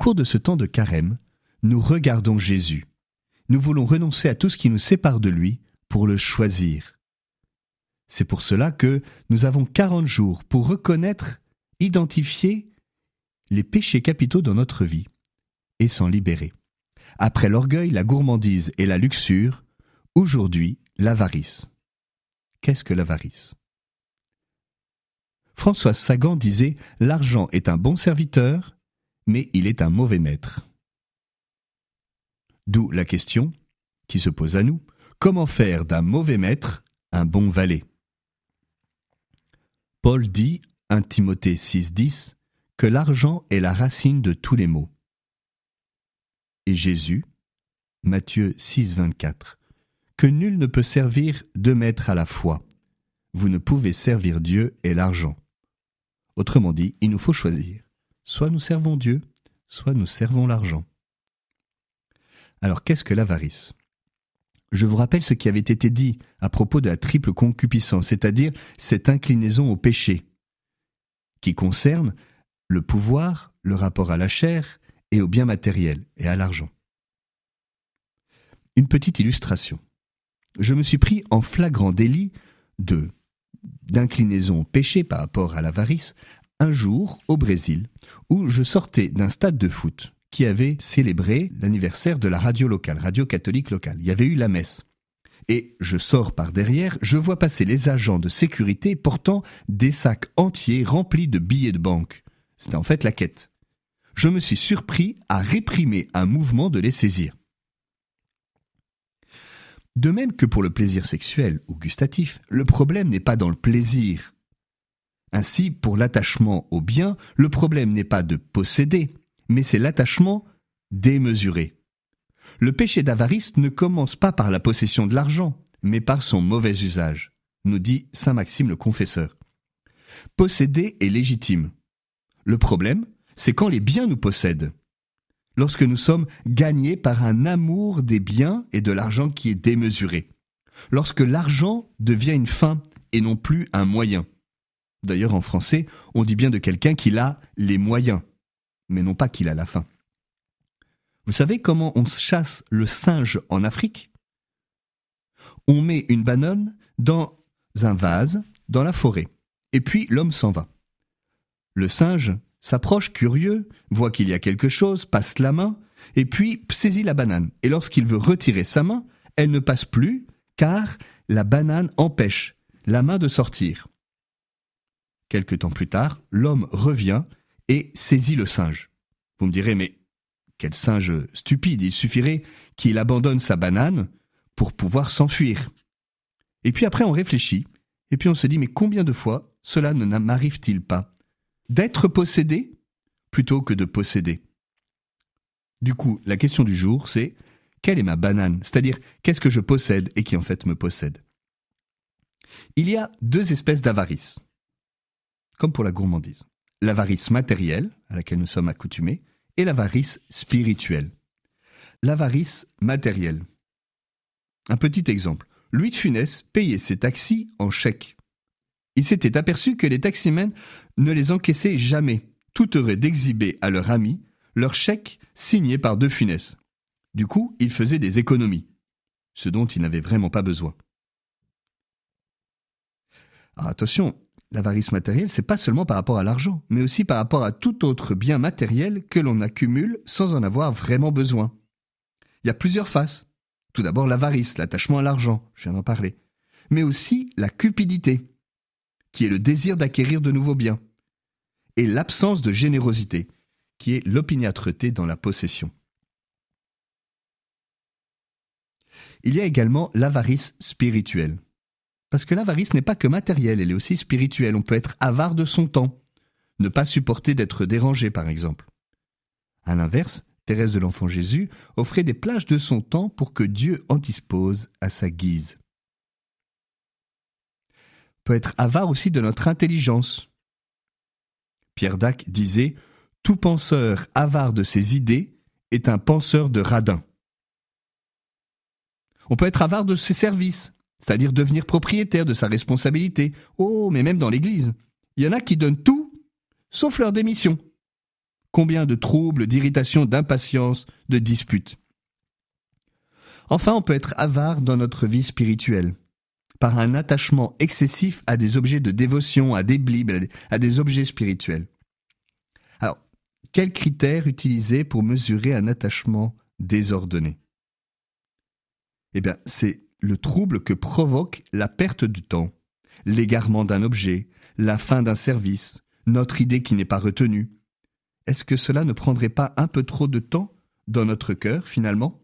cours de ce temps de carême, nous regardons Jésus. Nous voulons renoncer à tout ce qui nous sépare de lui pour le choisir. C'est pour cela que nous avons 40 jours pour reconnaître, identifier les péchés capitaux dans notre vie et s'en libérer. Après l'orgueil, la gourmandise et la luxure, aujourd'hui l'avarice. Qu'est-ce que l'avarice? François Sagan disait L'argent est un bon serviteur, mais il est un mauvais maître. D'où la question qui se pose à nous comment faire d'un mauvais maître un bon valet? Paul dit, 1 Timothée 6,10, que l'argent est la racine de tous les maux. Et Jésus, Matthieu 6, 24, que nul ne peut servir deux maîtres à la fois. Vous ne pouvez servir Dieu et l'argent. Autrement dit, il nous faut choisir. Soit nous servons Dieu, soit nous servons l'argent. Alors qu'est-ce que l'avarice? Je vous rappelle ce qui avait été dit à propos de la triple concupiscence, c'est-à-dire cette inclinaison au péché, qui concerne le pouvoir, le rapport à la chair et au bien matériel et à l'argent. Une petite illustration. Je me suis pris en flagrant délit de d'inclinaison au péché par rapport à l'avarice un jour au Brésil où je sortais d'un stade de foot qui avait célébré l'anniversaire de la radio locale, radio catholique locale. Il y avait eu la messe. Et je sors par derrière, je vois passer les agents de sécurité portant des sacs entiers remplis de billets de banque. C'était en fait la quête. Je me suis surpris à réprimer un mouvement de les saisir. De même que pour le plaisir sexuel ou gustatif, le problème n'est pas dans le plaisir. Ainsi, pour l'attachement au bien, le problème n'est pas de posséder, mais c'est l'attachement démesuré. Le péché d'avarice ne commence pas par la possession de l'argent, mais par son mauvais usage, nous dit Saint Maxime le Confesseur. Posséder est légitime. Le problème, c'est quand les biens nous possèdent lorsque nous sommes gagnés par un amour des biens et de l'argent qui est démesuré, lorsque l'argent devient une fin et non plus un moyen. D'ailleurs, en français, on dit bien de quelqu'un qu'il a les moyens, mais non pas qu'il a la fin. Vous savez comment on chasse le singe en Afrique? On met une banane dans un vase, dans la forêt, et puis l'homme s'en va. Le singe s'approche curieux, voit qu'il y a quelque chose, passe la main, et puis saisit la banane. Et lorsqu'il veut retirer sa main, elle ne passe plus, car la banane empêche la main de sortir. Quelque temps plus tard, l'homme revient et saisit le singe. Vous me direz, mais quel singe stupide, il suffirait qu'il abandonne sa banane pour pouvoir s'enfuir. Et puis après on réfléchit, et puis on se dit, mais combien de fois cela ne m'arrive-t-il pas d'être possédé plutôt que de posséder? Du coup, la question du jour, c'est quelle est ma banane? C'est-à-dire, qu'est-ce que je possède et qui en fait me possède? Il y a deux espèces d'avarice, comme pour la gourmandise. L'avarice matérielle, à laquelle nous sommes accoutumés, et l'avarice spirituelle. L'avarice matérielle. Un petit exemple. Louis de Funès payait ses taxis en chèque. Il s'était aperçu que les taximens ne les encaissaient jamais, tout heureux d'exhiber à leur ami leur chèque signé par De Funès. Du coup, il faisait des économies, ce dont il n'avait vraiment pas besoin. Alors attention, l'avarice matérielle, c'est pas seulement par rapport à l'argent, mais aussi par rapport à tout autre bien matériel que l'on accumule sans en avoir vraiment besoin. Il y a plusieurs faces. Tout d'abord l'avarice, l'attachement à l'argent, je viens d'en parler, mais aussi la cupidité, qui est le désir d'acquérir de nouveaux biens, et l'absence de générosité, qui est l'opiniâtreté dans la possession. Il y a également l'avarice spirituelle. Parce que l'avarice n'est pas que matérielle, elle est aussi spirituelle. On peut être avare de son temps, ne pas supporter d'être dérangé par exemple. À l'inverse, Thérèse de l'Enfant Jésus offrait des plages de son temps pour que Dieu en dispose à sa guise peut être avare aussi de notre intelligence. Pierre Dac disait Tout penseur avare de ses idées est un penseur de radin. On peut être avare de ses services, c'est-à-dire devenir propriétaire de sa responsabilité. Oh, mais même dans l'Église, il y en a qui donnent tout, sauf leur démission. Combien de troubles, d'irritations, d'impatience, de disputes Enfin, on peut être avare dans notre vie spirituelle, par un attachement excessif à des objets de dévotion, à des bibles, à des objets spirituels. Alors, quels critères utiliser pour mesurer un attachement désordonné? Eh bien, c'est le trouble que provoque la perte du temps, l'égarement d'un objet, la fin d'un service, notre idée qui n'est pas retenue. Est-ce que cela ne prendrait pas un peu trop de temps dans notre cœur finalement?